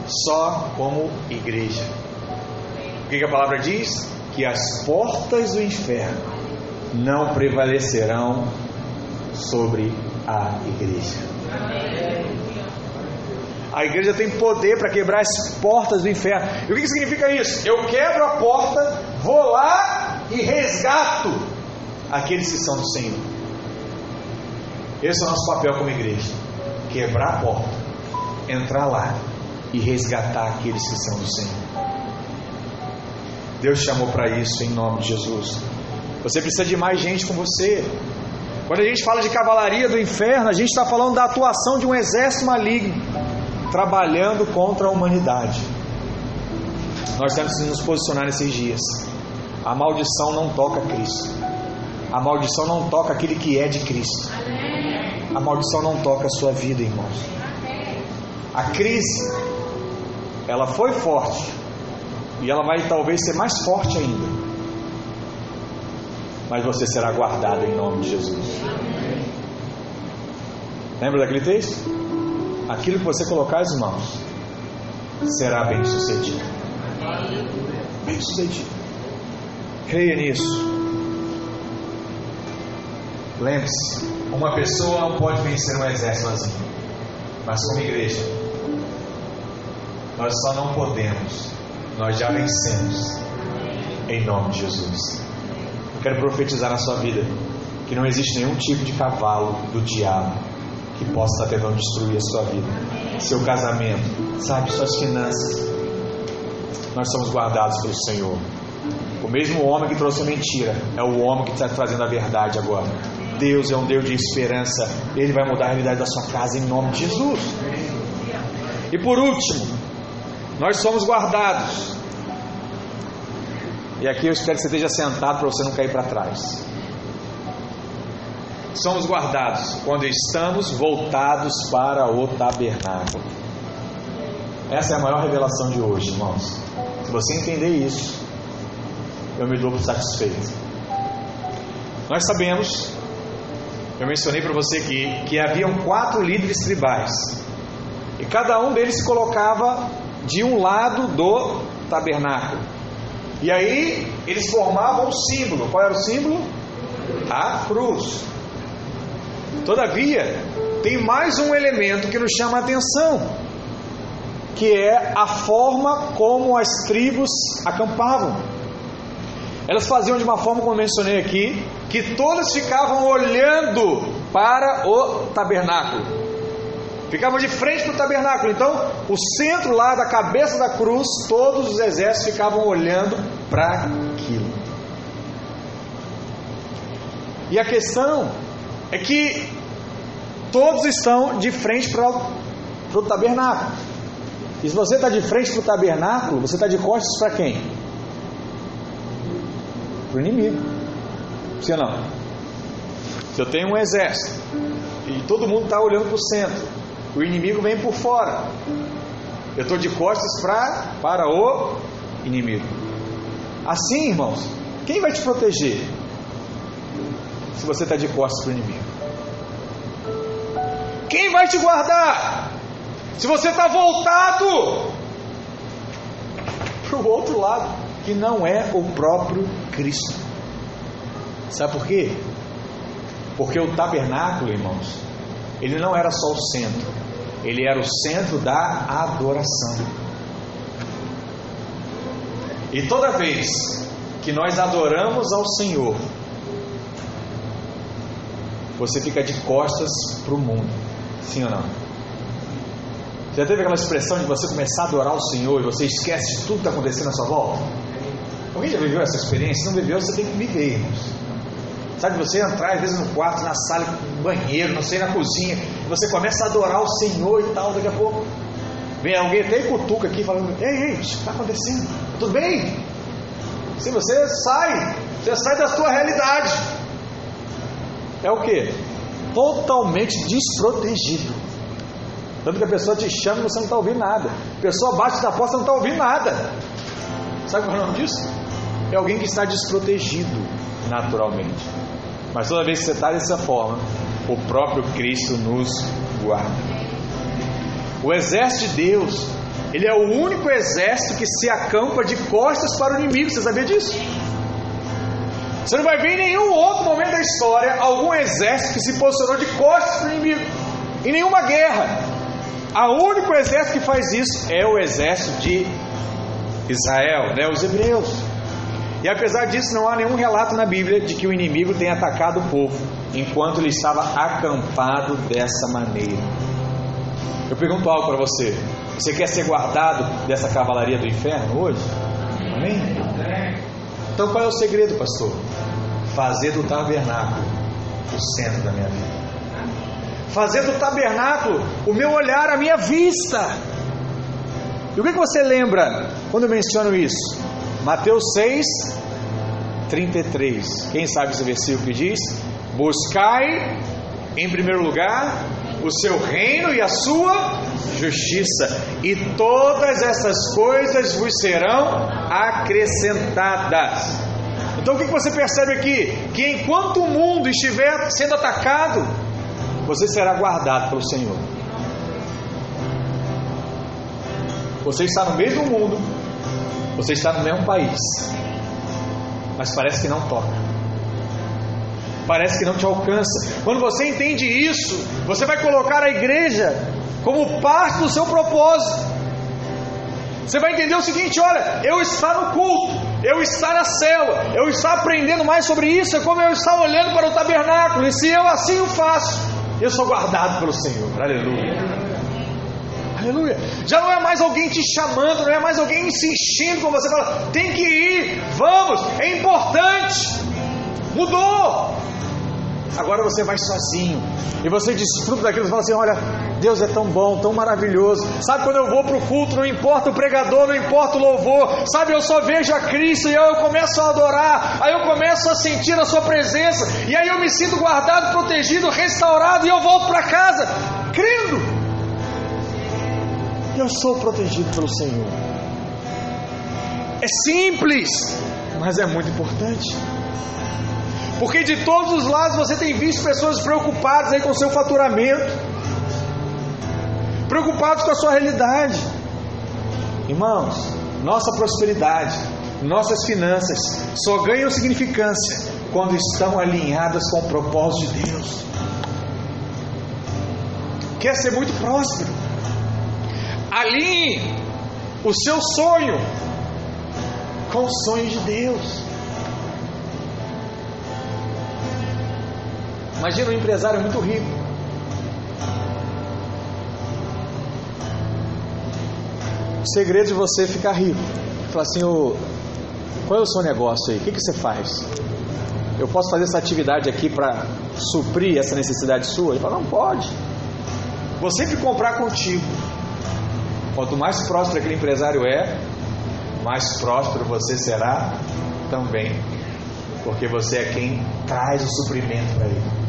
Só como igreja. O que a palavra diz? Que as portas do inferno não prevalecerão sobre a igreja. A igreja tem poder para quebrar as portas do inferno. E o que significa isso? Eu quebro a porta, vou lá e resgato aqueles que são do Senhor. Esse é o nosso papel como igreja: quebrar a porta, entrar lá e resgatar aqueles que são do Senhor. Deus chamou para isso em nome de Jesus. Você precisa de mais gente com você. Quando a gente fala de cavalaria do inferno, a gente está falando da atuação de um exército maligno trabalhando contra a humanidade. Nós temos que nos posicionar nesses dias. A maldição não toca Cristo. A maldição não toca aquele que é de Cristo a maldição não toca a sua vida, irmãos. A crise, ela foi forte e ela vai talvez ser mais forte ainda. Mas você será guardado em nome de Jesus. Lembra daquele texto? Aquilo que você colocar as mãos será bem sucedido. Bem sucedido. Creia nisso. Lembre-se, Uma pessoa não pode vencer um exército sozinho, mas como igreja, nós só não podemos, nós já vencemos, em nome de Jesus. Eu quero profetizar na sua vida que não existe nenhum tipo de cavalo do diabo que possa estar tentando destruir a sua vida, seu casamento, sabe, suas finanças. Nós somos guardados pelo Senhor. O mesmo homem que trouxe a mentira é o homem que está trazendo a verdade agora. Deus é um Deus de esperança. Ele vai mudar a realidade da sua casa em nome de Jesus. E por último, nós somos guardados. E aqui eu espero que você esteja sentado para você não cair para trás. Somos guardados quando estamos voltados para o tabernáculo. Essa é a maior revelação de hoje, irmãos. Se você entender isso, eu me dou por satisfeito. Nós sabemos, eu mencionei para você aqui, que haviam quatro líderes tribais. E cada um deles se colocava de um lado do tabernáculo. E aí eles formavam um símbolo. Qual era o símbolo? A cruz. Todavia, tem mais um elemento que nos chama a atenção, que é a forma como as tribos acampavam. Elas faziam de uma forma, como mencionei aqui, que todas ficavam olhando para o tabernáculo. Ficavam de frente para o tabernáculo. Então, o centro lá da cabeça da cruz, todos os exércitos ficavam olhando para aquilo. E a questão é que todos estão de frente para o tabernáculo. E se você está de frente para o tabernáculo, você está de costas para quem? Para o inimigo. Você não. Se eu tenho um exército e todo mundo está olhando para o centro, o inimigo vem por fora. Eu estou de costas pra, para o inimigo. Assim, irmãos, quem vai te proteger? Se você está de costas para o inimigo. Quem vai te guardar? Se você está voltado para o outro lado, que não é o próprio Cristo. Sabe por quê? Porque o tabernáculo, irmãos, ele não era só o centro, ele era o centro da adoração. E toda vez que nós adoramos ao Senhor, você fica de costas para o mundo. Sim ou não? Já teve aquela expressão de você começar a adorar o Senhor e você esquece de tudo que está acontecendo à sua volta? Alguém já viveu essa experiência? Se não viveu, você tem que viver, irmãos. Sabe, você entrar às vezes no quarto, na sala, no banheiro, não sei, na cozinha, você começa a adorar o Senhor e tal, daqui a pouco vem alguém até e cutuca aqui falando, ei, ei, o que está acontecendo? Tudo bem? Se você sai, você sai da sua realidade. É o que? Totalmente desprotegido. Tanto que a pessoa te chama e você não está ouvindo nada. A pessoa bate na porta e não está ouvindo nada. Sabe qual é o nome disso? É alguém que está desprotegido naturalmente. Mas toda vez que você está dessa forma, o próprio Cristo nos guarda. O exército de Deus, ele é o único exército que se acampa de costas para o inimigo. Você sabia disso? Você não vai ver em nenhum outro momento da história algum exército que se posicionou de costas para o inimigo. Em nenhuma guerra. O único exército que faz isso é o exército de Israel, né, os hebreus. E apesar disso, não há nenhum relato na Bíblia de que o inimigo tenha atacado o povo enquanto ele estava acampado dessa maneira. Eu pergunto algo para você: você quer ser guardado dessa cavalaria do inferno hoje? Amém? Então qual é o segredo, pastor? Fazer do tabernáculo o centro da minha vida. Fazer do tabernáculo o meu olhar, a minha vista. E o que, você lembra quando eu menciono isso? Mateus 6, 33. Quem sabe esse versículo que diz? Buscai em primeiro lugar o seu reino e a sua justiça, e todas essas coisas vos serão acrescentadas. Então o que você percebe aqui? Que enquanto o mundo estiver sendo atacado, você será guardado pelo Senhor. Você está no mesmo mundo, você está no mesmo país, mas parece que não toca. parece que não te alcança. Quando você entende isso, você vai colocar a igreja como parte do seu propósito. Você vai entender o seguinte: olha, eu estar no culto, eu estar na cela, eu estar aprendendo mais sobre isso, é como eu estar olhando para o tabernáculo, e se eu assim o faço, eu sou guardado pelo Senhor. Aleluia. Aleluia. Já não é mais alguém te chamando, não é mais alguém insistindo com você, fala, tem que ir, vamos, é importante. Mudou. Agora você vai sozinho e você desfruta daquilo. Você fala assim: Olha, Deus é tão bom, tão maravilhoso. Sabe quando eu vou para o culto, não importa o pregador, não importa o louvor. Sabe, eu só vejo a Cristo e aí eu começo a adorar. Aí eu começo a sentir a Sua presença. E aí eu me sinto guardado, protegido, restaurado. E eu volto para casa crendo. Eu sou protegido pelo Senhor. É simples, mas é muito importante. Porque de todos os lados você tem visto pessoas preocupadas aí com o seu faturamento, preocupados com a sua realidade. Irmãos, nossa prosperidade, nossas finanças só ganham significância quando estão alinhadas com o propósito de Deus. Quer ser muito próspero? Alinhe o seu sonho com os sonhos de Deus. Imagina um empresário muito rico. O segredo de você ficar rico. Fala assim, o, qual é o seu negócio aí? O que, que você faz? Eu posso fazer essa atividade aqui para suprir essa necessidade sua? Ele fala, não pode. Vou sempre comprar contigo. Quanto mais próspero aquele empresário é, mais próspero você será também. Porque você é quem traz o suprimento para ele.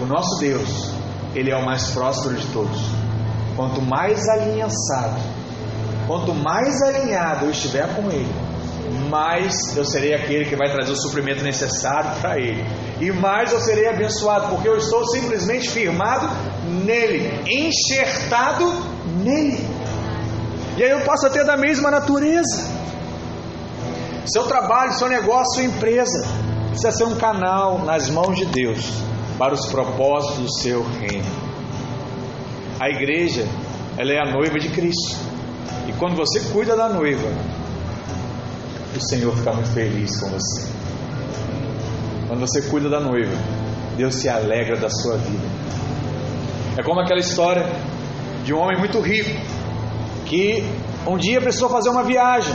O nosso Deus, Ele é o mais próspero de todos. Quanto mais alinhaçado, quanto mais alinhado eu estiver com Ele, mais eu serei aquele que vai trazer o suprimento necessário para Ele. E mais eu serei abençoado, porque eu estou simplesmente firmado nele, enxertado nele. E aí eu passo a ter da mesma natureza. Seu trabalho, seu negócio, sua empresa precisa ser um canal nas mãos de Deus para os propósitos do seu reino. A igreja, ela é a noiva de Cristo. E quando você cuida da noiva, o Senhor fica muito feliz com você. Quando você cuida da noiva, Deus se alegra da sua vida. É como aquela história de um homem muito rico que um dia precisou fazer uma viagem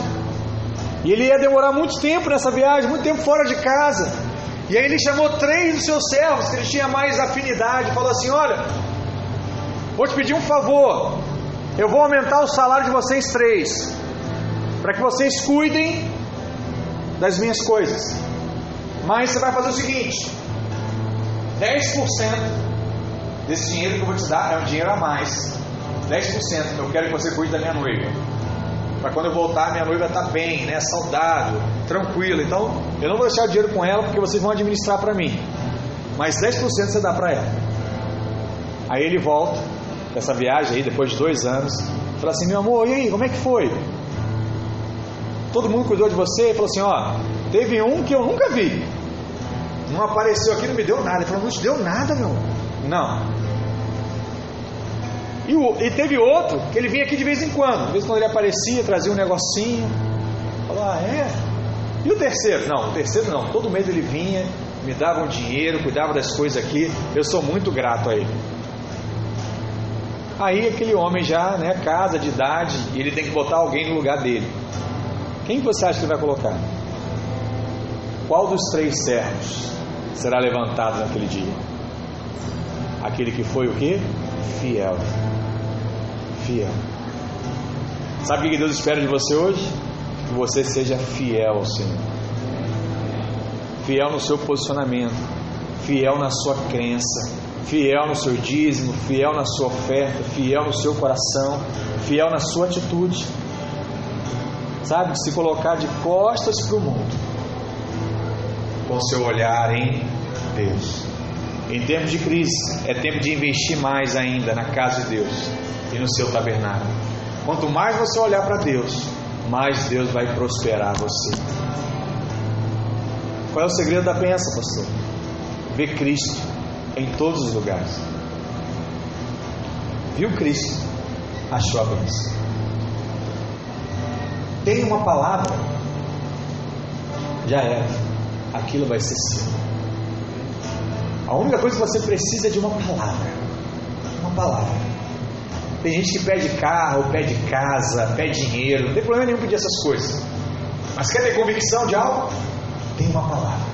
e ele ia demorar muito tempo nessa viagem, muito tempo fora de casa. E aí ele chamou três dos seus servos, que ele tinha mais afinidade, falou assim: Olha, vou te pedir um favor, eu vou aumentar o salário de vocês três, para que vocês cuidem das minhas coisas. Mas você vai fazer o seguinte: 10% desse dinheiro que eu vou te dar é um dinheiro a mais. 10% eu quero que você cuide da minha noiva para quando eu voltar minha noiva está bem, né, saudável, tranquila. Então eu não vou deixar o dinheiro com ela porque vocês vão administrar para mim. Mas 10% você dá para ela. Aí ele volta dessa viagem aí depois de dois anos, fala assim, meu amor, e aí, como é que foi? Todo mundo cuidou de você? Ele falou assim, ó, teve um que eu nunca vi. Não apareceu aqui, não me deu nada. Ele falou, não te deu nada, meu. Não. E, o, e, teve outro que ele vinha aqui de vez em quando. De vez em quando ele aparecia, trazia um negocinho. Falou, ah, é? E o terceiro? Não, o terceiro não. Todo mês ele vinha, me dava um dinheiro, cuidava das coisas aqui. Eu sou muito grato a ele. Aí aquele homem já, né, casa de idade, e ele tem que botar alguém no lugar dele. Quem você acha que vai colocar? Qual dos três servos será levantado naquele dia? Aquele que foi o quê? Fiel fiel. Sabe o que Deus espera de você hoje? Que você seja fiel ao Senhor. Fiel no seu posicionamento, fiel na sua crença, fiel no seu dízimo, fiel na sua oferta, fiel no seu coração, fiel na sua atitude. Sabe? Se colocar de costas para o mundo, com seu olhar em Deus. Em tempos de crise, é tempo de investir mais ainda na casa de Deus e no seu tabernáculo. Quanto mais você olhar para Deus, mais Deus vai prosperar você. Qual é o segredo da bênção, pastor? Ver Cristo em todos os lugares. Viu Cristo? Achou a bênção. Tem uma palavra, já era. Aquilo vai ser seu. A única coisa que você precisa é de uma palavra. Uma palavra. Tem gente que pede carro, pede casa, pede dinheiro, não tem problema nenhum pedir essas coisas. Mas quer ter convicção de algo? Tem uma palavra.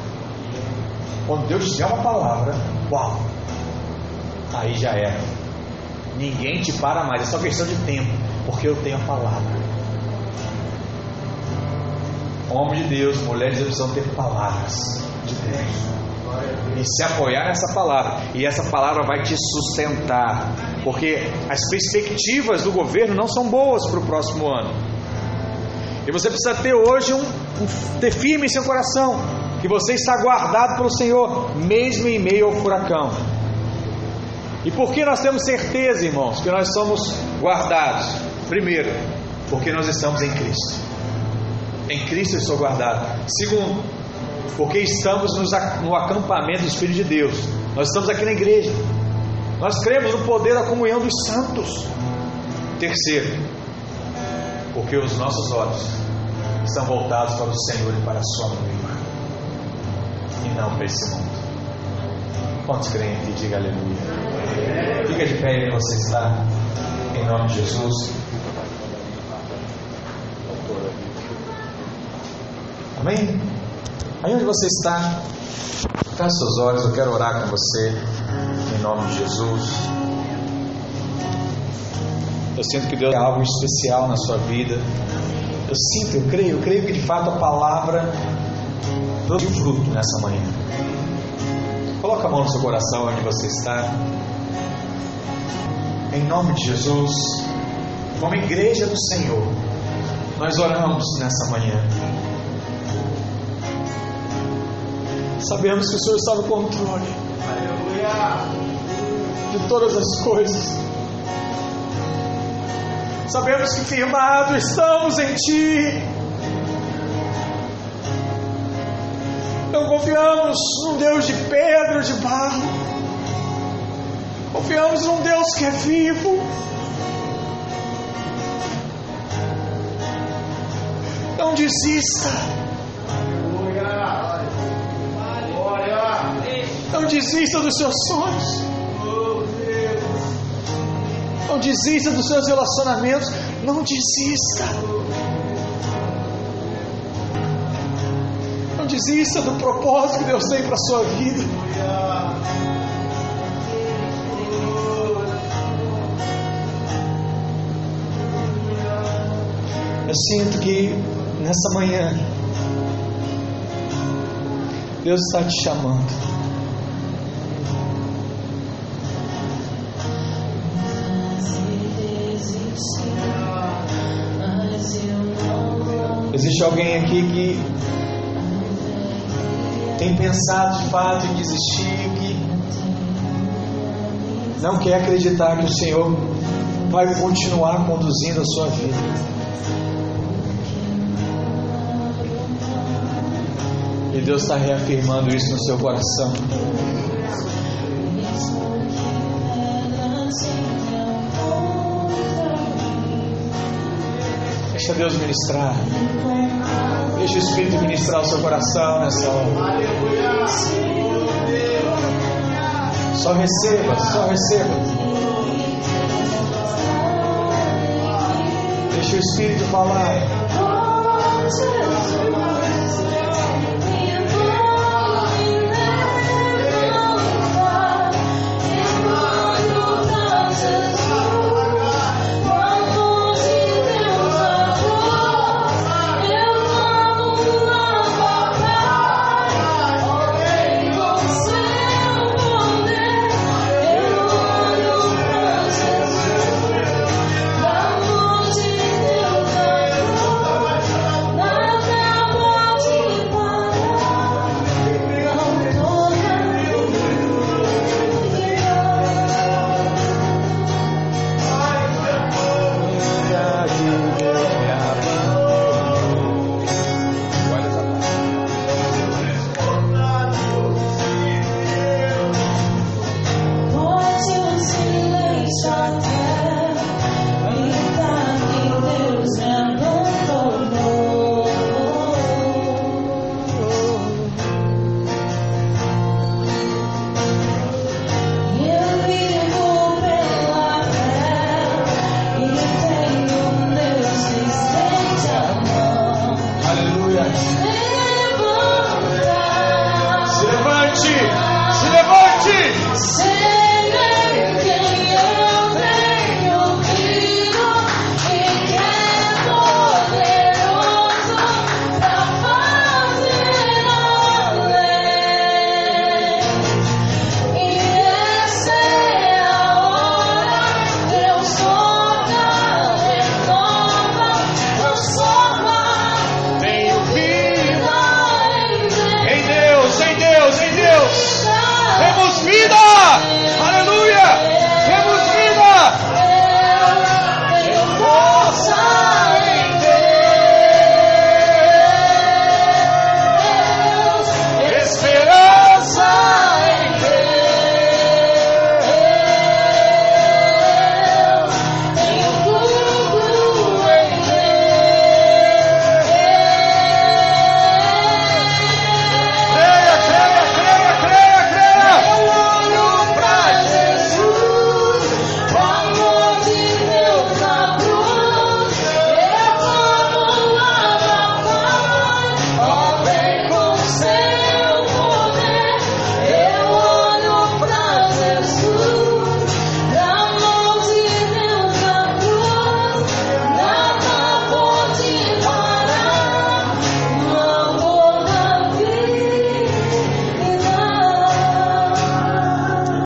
Quando Deus tiver uma palavra, uau! Aí já era. Ninguém te para mais, é só questão de tempo, porque eu tenho a palavra. Homem de Deus, mulheres, eles precisam ter palavras de Deus e se apoiar nessa palavra, e essa palavra vai te sustentar, porque as perspectivas do governo não são boas para o próximo ano. E você precisa ter hoje um, um ter firme em seu coração que você está guardado pelo Senhor, mesmo em meio ao furacão. E por que nós temos certeza, irmãos, que nós somos guardados? Primeiro, porque nós estamos em Cristo. Em Cristo eu estou guardado. Segundo, porque estamos no acampamento do Espírito de Deus. Nós estamos aqui na igreja. Nós cremos no poder da comunhão dos santos. Terceiro, porque os nossos olhos estão voltados para o Senhor e para a sua noiva, e não para esse mundo. Quantos creem aqui? Diga aleluia. Fica de pé onde você está, em nome de Jesus. Amém? Aí onde você está, feche seus olhos, eu quero orar com você, em nome de Jesus. Eu sinto que Deus é algo especial na sua vida. Eu sinto, eu creio, eu creio que de fato a palavra produziu fruto nessa manhã. Coloca a mão no seu coração onde você está. Em nome de Jesus, como igreja do Senhor, nós oramos nessa manhã Sabemos que o Senhor está no controle de todas as coisas. Sabemos que firmado estamos em Ti. Não confiamos num Deus de pedra, de barro. Confiamos num Deus que é vivo. Não desista. Não desista dos seus sonhos. Não desista dos seus relacionamentos. Não desista. Não desista do propósito que Deus tem para a sua vida. Eu sinto que nessa manhã Deus está te chamando. Existe alguém aqui que tem pensado de fato em desistir, que não quer acreditar que o Senhor vai continuar conduzindo a sua vida. E Deus está reafirmando isso no seu coração. Deixa Deus ministrar. Deixa o Espírito ministrar o seu coração nessa hora. Só receba, só receba. Deixa o Espírito falar.